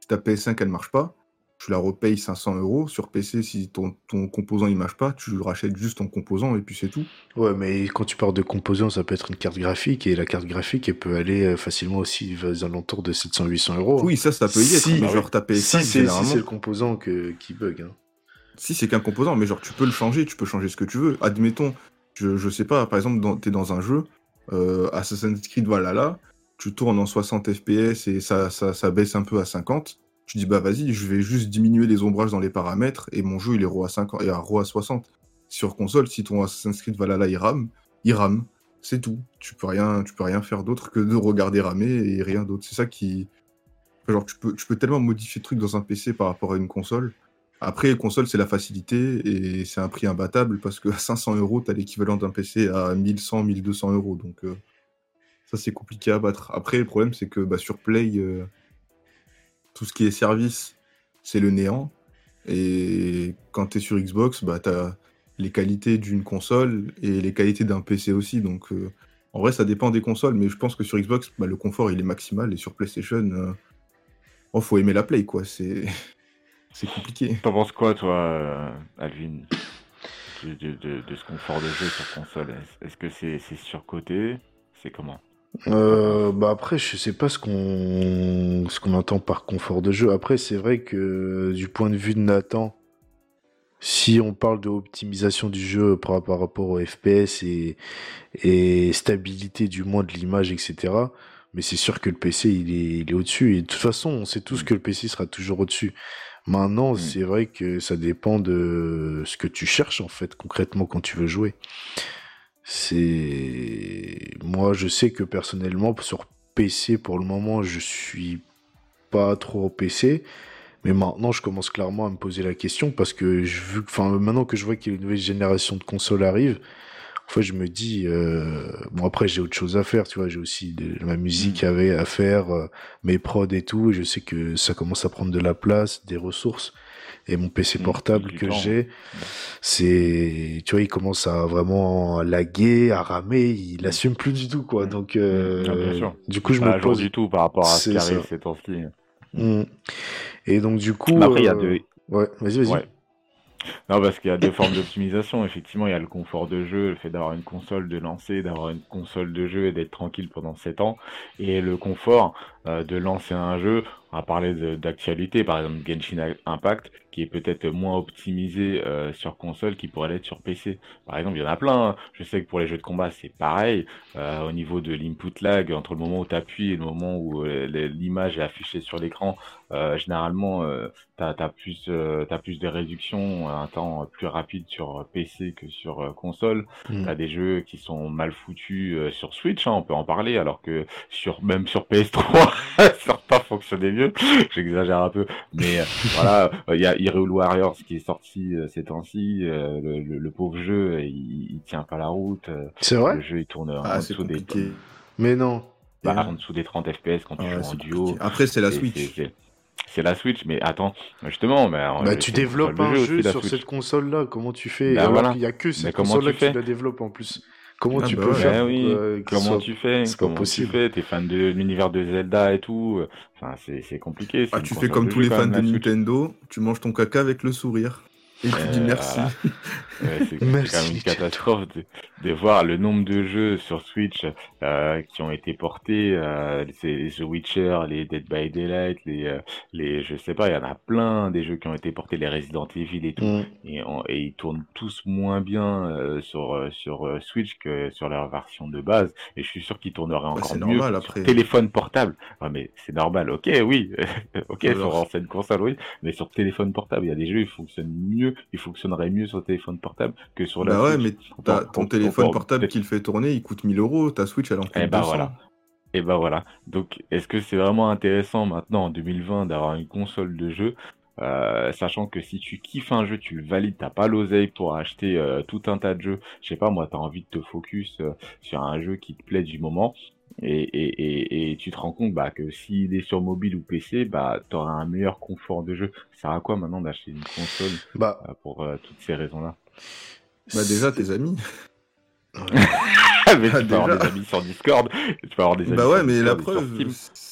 si ta PS5 elle marche pas, tu la repayes 500 euros. Sur PC, si ton, ton composant il marche pas, tu rachètes juste ton composant et puis c'est tout. Ouais, mais quand tu parles de composant, ça peut être une carte graphique et la carte graphique elle peut aller euh, facilement aussi aux alentours de 700-800 euros. Oui, ça, ça peut y être. Si, mais genre ta PS5, si c'est le composant que, qui bug. Hein. Si c'est qu'un composant, mais genre tu peux le changer, tu peux changer ce que tu veux. Admettons, je, sais pas, par exemple, tu dans un jeu, euh, Assassin's Creed Valhalla, tu tournes en 60 FPS et ça, baisse un peu à 50 tu dis bah vas-y, je vais juste diminuer les ombrages dans les paramètres et mon jeu il est à 50 et à RAW à 60. Sur console, si ton Assassin's Creed Valhalla il rame, il rame. C'est tout. Tu peux rien, tu peux rien faire d'autre que de regarder ramer et rien d'autre. C'est ça qui. Genre, tu peux, tu peux tellement modifier de trucs dans un PC par rapport à une console. Après, console, c'est la facilité et c'est un prix imbattable parce que à 500 euros, tu as l'équivalent d'un PC à 1100, 1200 euros. Donc, euh, ça, c'est compliqué à battre. Après, le problème, c'est que bah, sur Play, euh, tout ce qui est service, c'est le néant. Et quand tu es sur Xbox, bah, tu as les qualités d'une console et les qualités d'un PC aussi. Donc, euh, en vrai, ça dépend des consoles, mais je pense que sur Xbox, bah, le confort, il est maximal. Et sur PlayStation, il oh, faut aimer la Play, quoi. C'est, c'est compliqué. T'en penses quoi, toi, euh, Alvin, de, de, ce confort de jeu sur console? Est-ce que c'est, surcoté? C'est comment? Euh, bah après, je sais pas ce qu'on ce qu'on entend par confort de jeu. Après, c'est vrai que du point de vue de Nathan, si on parle de optimisation du jeu par, rapport au FPS et, et stabilité du moins de l'image, etc. Mais c'est sûr que le PC il est, il est au-dessus. Et de toute façon, on sait tous mm. que le PC sera toujours au-dessus. Maintenant, mm. c'est vrai que ça dépend de ce que tu cherches en fait concrètement quand tu veux jouer. C'est moi, je sais que personnellement sur PC pour le moment, je suis pas trop au PC. Mais maintenant, je commence clairement à me poser la question parce que je enfin, maintenant que je vois qu'il y a une nouvelle génération de consoles arrive, en fait, je me dis, euh, bon après j'ai autre chose à faire, tu vois, j'ai aussi de, ma musique mmh. à faire, euh, mes prods et tout. Et je sais que ça commence à prendre de la place, des ressources et mon PC mmh, portable que j'ai, c'est, tu vois, il commence à vraiment laguer, à ramer, il mmh. assume plus du tout, quoi. Mmh. Donc, euh, ah, du coup, je me pose du tout par rapport à ce qui arrive ces temps-ci. Et donc, du coup, après, il y a euh, deux. Ouais, vas-y, vas-y. *laughs* Non, parce qu'il y a deux formes d'optimisation. Effectivement, il y a le confort de jeu, le fait d'avoir une console de lancer, d'avoir une console de jeu et d'être tranquille pendant 7 ans. Et le confort euh, de lancer un jeu, on va parler d'actualité, par exemple Genshin Impact, qui est peut-être moins optimisé euh, sur console qui pourrait l'être sur PC. Par exemple, il y en a plein. Hein. Je sais que pour les jeux de combat, c'est pareil. Euh, au niveau de l'input lag, entre le moment où tu appuies et le moment où l'image est affichée sur l'écran, généralement, tu as, plus, as plus de réductions, un temps plus rapide sur PC que sur console. Mmh. Tu as des jeux qui sont mal foutus sur Switch, hein, on peut en parler, alors que sur même sur PS3, *laughs* ça n'a pas fonctionné mieux. *laughs* J'exagère un peu, mais euh, voilà, il y a Hyrule Warriors qui est sorti euh, ces temps-ci. Euh, le, pauvre jeu, il, il, tient pas la route. C'est vrai. Le jeu il tourne ah, en dessous des. Mais non. Bah, en dessous des 30 FPS quand tu ah joues en duo. Après, c'est la Switch. C'est la Switch, mais attends, justement, mais bah, tu développes un jeu, sur cette console-là. Comment tu fais? Bah, Il n'y a que cette console-là que tu la développes en plus. Comment Ah tu bah peux ouais. faire oui, comment soit- tu fais c'est pas Comment possible. tu fais T'es fan de l'univers de Zelda et tout. Enfin, c'est c'est compliqué. Ah, tu fais comme tous les fans de. Nintendo, tu manges ton caca avec le sourire. Et tu dis Euh, merci. voilà. *laughs* Ouais, c'est quand même une catastrophe de, de voir le nombre de jeux sur Switch euh, qui ont été portés, euh, c'est The Witcher, les Dead by Daylight, les, euh, les, je sais pas, il y en a plein des jeux qui ont été portés, les Resident Evil et tout, Mm. et, on- et ils tournent tous moins bien euh, sur sur euh, Switch que sur leur version de base, et je suis sûr qu'ils tourneraient encore mieux normal, sur après. téléphone portable. Ah mais c'est normal, ok, oui, *laughs* ok, Alors- sur ancienne console, oui, mais sur téléphone portable, il y a des jeux, ils fonctionnent mieux, ils fonctionneraient mieux sur téléphone portable que sur la Bah ouais, mais t'as- ton téléphone portable peut-être- qui le fait tourner, il coûte 1000 euros. Ta Switch, elle en coûte Eh ben 200. voilà. Et ben voilà. Donc, est-ce que c'est vraiment intéressant maintenant en 2020 d'avoir une console de jeu, euh, sachant que si tu kiffes un jeu, tu le valides, t'as pas l'oseille pour acheter euh, tout un tas de jeux. Je sais pas, moi, t'as envie de te focus euh, sur un jeu qui te plaît du moment. Et, et, et, et tu te rends compte bah, que s'il est sur mobile ou PC, bah, tu auras un meilleur confort de jeu. Ça sert à quoi maintenant d'acheter une console Bah, euh, pour euh, toutes ces raisons-là? Bah déjà, tes amis. *laughs* Mais Ah, tu peux avoir des amis sur Discord, tu peux avoir des amis Bah ouais, sur mais la Discord preuve,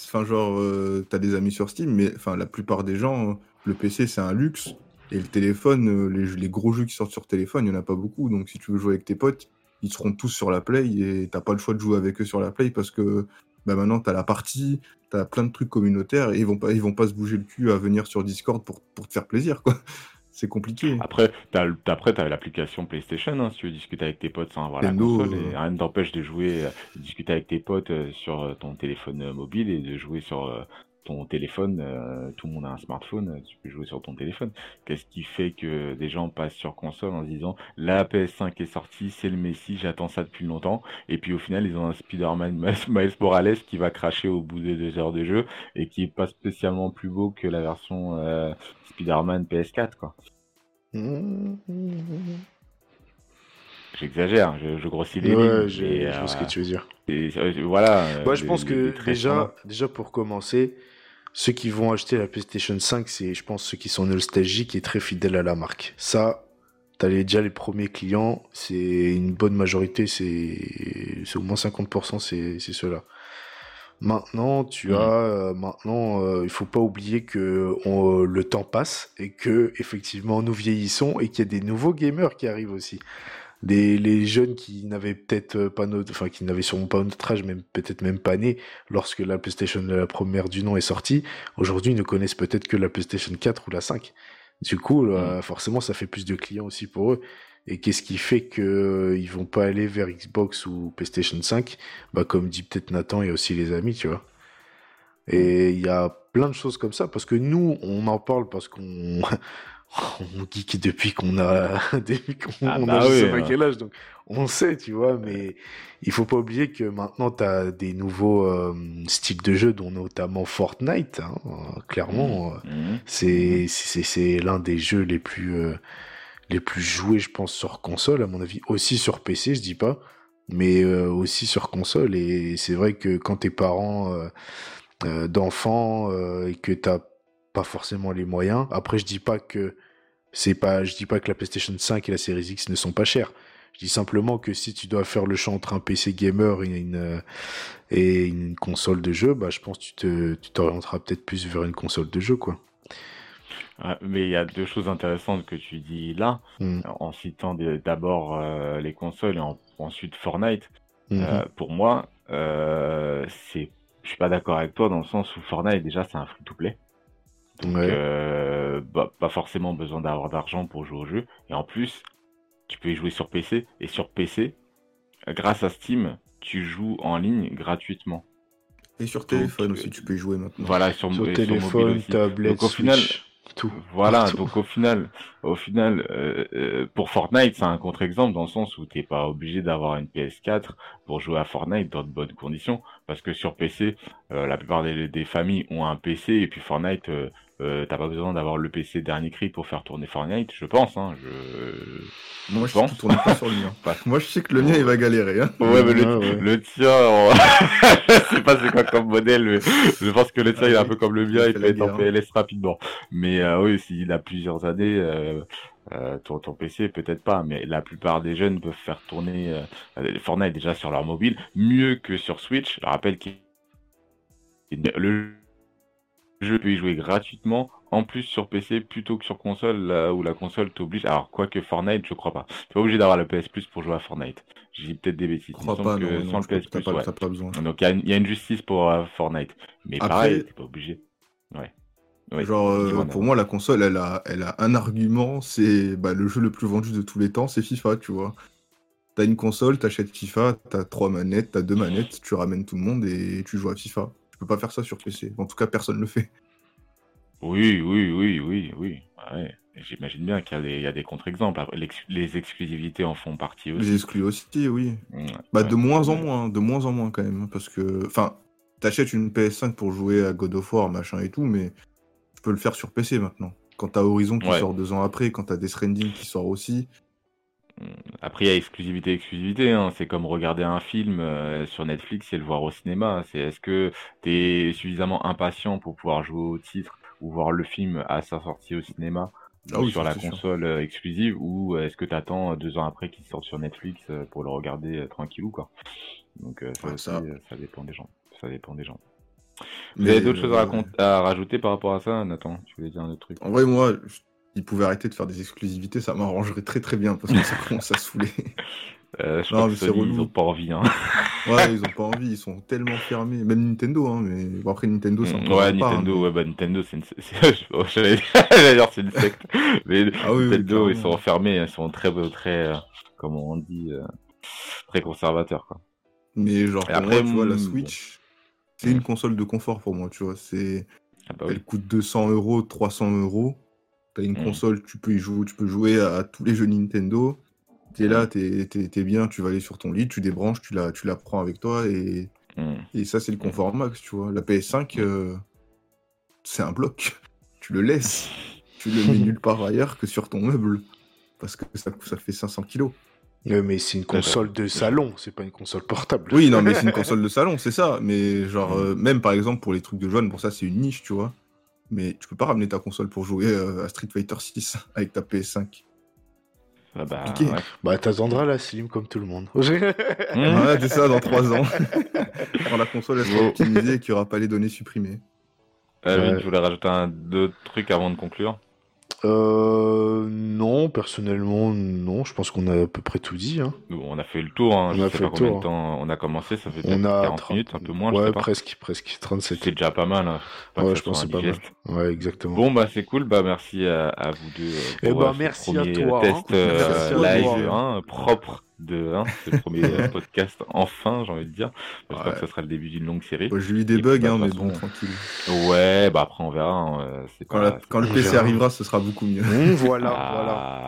enfin genre, euh, t'as des amis sur Steam, mais enfin la plupart des gens, le PC c'est un luxe. Et le téléphone, les, les gros jeux qui sortent sur téléphone, il y en a pas beaucoup. Donc si tu veux jouer avec tes potes, ils seront tous sur la Play et t'as pas le choix de jouer avec eux sur la Play parce que bah maintenant t'as la partie, t'as plein de trucs communautaires et ils vont pas, ils vont pas se bouger le cul à venir sur Discord pour, pour te faire plaisir quoi. *laughs* C'est compliqué. Après, t'as après, t'as l'application PlayStation, hein, si tu veux discuter avec tes potes sans avoir la console, euh. et rien ne t'empêche de jouer, euh, de discuter avec tes potes euh, sur euh, ton téléphone euh, mobile et de jouer sur euh, ton téléphone. euh, tout le monde a un smartphone, tu peux jouer sur ton téléphone. Qu'est-ce qui fait que des gens passent sur console en se disant la PS5 est sortie, c'est le Messi, j'attends ça depuis longtemps. Et puis au final, ils ont un Spider-Man Miles Morales qui va cracher au bout de deux heures de jeu et qui est pas spécialement plus beau que la version euh, Spider-Man PS4, quoi. *laughs* J'exagère, je, je grossis les Ouais, lignes. je, vois ce euh, que tu veux dire. et, euh, voilà. Moi, je pense que déjà, déjà pour commencer, ceux qui vont acheter la PlayStation 5, c'est, je pense, ceux qui sont nostalgiques et très fidèles à la marque. Ça, t'as les- déjà les premiers clients, c'est une bonne majorité, c'est, c'est au moins 50%, c'est, c'est ceux-là. Maintenant, tu Mhm. as, euh, maintenant, euh, il faut pas oublier que on- euh, le temps passe et que effectivement nous vieillissons et qu'il y a des nouveaux gamers qui arrivent aussi. Les jeunes qui n'avaient peut-être euh, pas notre, enfin qui n'avaient sûrement pas notre âge, même peut-être même pas nés lorsque la PlayStation la première du nom est sortie, aujourd'hui ne connaissent peut-être que la PlayStation 4 ou la 5. Du coup, euh, forcément, ça fait plus de clients aussi pour eux. Et qu'est-ce qui fait que euh, ils vont pas aller vers Xbox ou PlayStation 5 Bah, comme dit peut-être Nathan et aussi les amis, tu vois. Et il y a plein de choses comme ça parce que nous, on en parle parce qu'on *laughs* on geek depuis qu'on a *laughs* depuis qu'on Ah bah a je oui, sais pas quel âge, donc on sait, tu vois. Mais il faut pas oublier que maintenant tu as des nouveaux euh, styles de jeu, dont notamment Fortnite. hein, clairement, euh, Mhm. c'est c'est c'est l'un des jeux les plus euh, les plus joués, je pense, sur console, à mon avis. Aussi sur PC, je dis pas, mais euh, aussi sur console. Et c'est vrai que quand t'es parent euh, d'enfants et que t'as pas forcément les moyens. Après, je dis pas que c'est pas, je dis pas que la PlayStation 5 et la Series X ne sont pas chères. Je dis simplement que si tu dois faire le choix entre un PC gamer et une, euh, et une console de jeu, bah, je pense que tu te, tu t'orienteras peut-être plus vers une console de jeu, quoi. Ouais, mais il y a deux choses intéressantes que tu dis là, Mm. en citant des- d'abord euh, les consoles et en- ensuite Fortnite. Mhm. Euh, pour moi, euh, c'est, je suis pas d'accord avec toi dans le sens où Fortnite déjà c'est un free-to-play. Donc, Ouais. euh, bah, pas forcément besoin d'avoir d'argent pour jouer au jeu. Et en plus, tu peux y jouer sur PC. Et sur PC, grâce à Steam, tu joues en ligne gratuitement. Et sur téléphone euh, aussi, tu peux y jouer maintenant. Voilà, sur, Sur téléphone, tablette, Donc au final, Switch, tout. Voilà, donc au final, au final, euh, euh, pour Fortnite, c'est un contre-exemple dans le sens où t'es pas obligé d'avoir une PS4 pour jouer à Fortnite dans de bonnes conditions, parce que sur PC, euh, la plupart des, des familles ont un PC et puis Fortnite, euh, t'as pas besoin d'avoir le PC dernier cri pour faire tourner Fortnite, je pense, hein, je, Moi, je je sais pense. tourne pas sur le mien. *laughs* Pas. Moi, je sais que le mien, il va galérer. Hein. Ouais, mais le, Ouais, ouais. le tien, on- *laughs* je sais pas c'est quoi comme modèle, mais je pense que le tien, Ah il est un oui, peu comme le mien, il peut être en. PLS rapidement. Mais euh, oui, s'il a plusieurs années, euh, Euh, ton, ton PC, peut-être pas, mais la plupart des jeunes peuvent faire tourner euh, Fortnite déjà sur leur mobile mieux que sur Switch. Je rappelle que le jeu peut y jouer gratuitement, en plus sur PC plutôt que sur console, là où la console t'oblige. Alors, quoique Fortnite, je crois pas. Tu pas obligé d'avoir le PS Plus pour jouer à Fortnite. J'ai peut-être des bêtises. Je crois pas, que non, sans non, le je PS Plus, pas, ouais. pas besoin. Donc, il y, a une- il y a une justice pour euh, Fortnite. Mais Après- pareil, t'es pas obligé. Ouais. Ouais, Genre, euh, pour moi, la console, elle a, elle a un argument, c'est bah, le jeu le plus vendu de tous les temps, c'est FIFA, tu vois. T'as une console, t'achètes FIFA, t'as trois manettes, t'as deux manettes, tu ramènes tout le monde et tu joues à FIFA. Tu peux pas faire ça sur PC. En tout cas, personne le fait. Oui, oui, oui, oui, oui. Ouais. J'imagine bien qu'il y a des, il y a des contre-exemples. Les exclusivités en font partie aussi. Les exclus aussi, oui. Ouais, Bah, ouais. de moins en moins, de moins en moins quand même. Parce que, enfin, t'achètes une PS5 pour jouer à God of War, machin et tout, mais tu peux le faire sur PC maintenant. Quand t'as Horizon qui sort deux ans après, quand t'as Death Stranding qui sort aussi. Après, il y a exclusivité, exclusivité. hein. C'est comme regarder un film euh, sur Netflix et le voir au cinéma. C'est est-ce que tu es suffisamment impatient pour pouvoir jouer au titre ou voir le film à sa sortie au cinéma Ah oui, sur la sûr. console euh, exclusive ou euh, est-ce que tu attends deux ans après qu'il sorte sur Netflix pour le regarder tranquillou quoi? Donc euh, ça, Ouais, aussi, ça. ça dépend des gens. Ça dépend des gens. Vous Mais, avez d'autres choses à, rajouter par rapport à ça, Nathan? Tu voulais dire un autre truc? En vrai, moi, je- ils pouvaient arrêter de faire des exclusivités, ça m'arrangerait très très bien parce que ça *laughs* commence à saouler. Euh, Je Non, mais Sony, relou. ils ont pas envie. Hein. *laughs* Ouais, ils ont pas envie, ils sont tellement fermés. Même Nintendo, hein, mais bon, après Nintendo, c'est Mm, encore ouais, à part, hein, Nintendo, mais- ouais, bah Nintendo, c'est une... *laughs* oh, J'allais dire c'est une secte, mais Ah oui, oui, Nintendo, ils sont enfermés, ils sont très, très, euh, comment on dit, euh, très conservateurs, quoi. Mais genre, pour après, moi, tu vois, la mm, Switch, c'est une console de confort pour moi, tu vois. C'est... Ah bah oui. Elle coûte 200 euros, 300 euros. T'as une Mm. console, tu peux y jouer, tu peux jouer à tous les jeux Nintendo. T'es là, t'es, t'es, t'es bien, tu vas aller sur ton lit, tu débranches, tu la, tu la prends avec toi et, Mm. et ça, c'est le confort max, tu vois. La PS5, euh, c'est un bloc. *laughs* Tu le laisses. *laughs* Tu le mets nulle part ailleurs que sur ton meuble. Parce que ça, ça fait 500 kilos. Mais c'est une console de salon, c'est pas une console portable. Oui, non, mais c'est une *laughs* console de salon, c'est ça. Mais genre, Mm. euh, même par exemple pour les trucs de jeunes, pour ça, c'est une niche, tu vois. Mais tu peux pas ramener ta console pour jouer euh, à Street Fighter 6 avec ta PS5. Ah bah, ouais. Bah, t'attendras la Slim comme tout le monde. *laughs* Voilà, c'est ça dans 3 ans. *laughs* Quand la console elle sera optimisée et qu'il n'y aura pas les données supprimées. Ouais. tu voulais rajouter un, deux trucs avant de conclure? Euh, non, personnellement, non. Je pense qu'on a à peu près tout dit. Hein. On a fait le tour, hein. On je a sais fait pas le combien tour, de temps on a commencé, ça fait On a 40 30 minutes, un peu moins, je Ouais, sais pas. presque, presque 37. C'est déjà pas mal. hein. Pas Ouais, je pense c'est pas mal. Ouais, exactement. Bon bah c'est cool, bah merci à, à vous deux euh, Eh pour bah, euh, merci à toi, test hein. euh, Merci à live toi. hein, propre de hein, ce premier euh, *laughs* podcast enfin j'ai envie de dire. J'espère Ouais. que ça sera le début d'une longue série. J'ai eu des Et bugs, bah, hein, de mais bon, tranquille. Ouais bah après on verra. hein, euh, c'est Quand, pas- la- c'est quand le PC arrivera, ce sera beaucoup mieux. Mmh, voilà, Ah,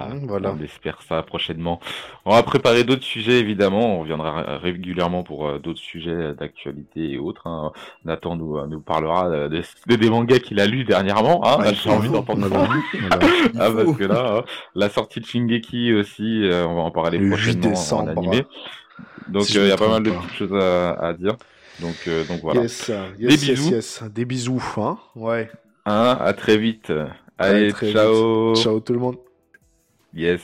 voilà. Mmh, voilà. On espère ça prochainement. On va préparer d'autres sujets évidemment. On reviendra ré- régulièrement pour euh, d'autres sujets d'actualité et autres. hein. Nathan nous, nous parlera euh, des, mangas qu'il a lus dernièrement. Hein, Ah, J'ai envie d'entendre ça. *laughs* Ah parce que là, hein, la sortie de Shingeki aussi, euh, on va en parler Le 8 prochainement en décembre. animé. Donc Si euh, il y a pas mal de petites choses à, à dire. Donc, euh, donc voilà. Yes, yes, Des bisous. yes. Des bisous, hein. Ouais. Hein, à très vite. Allez, très vite. ciao. Ciao tout le monde. Yes.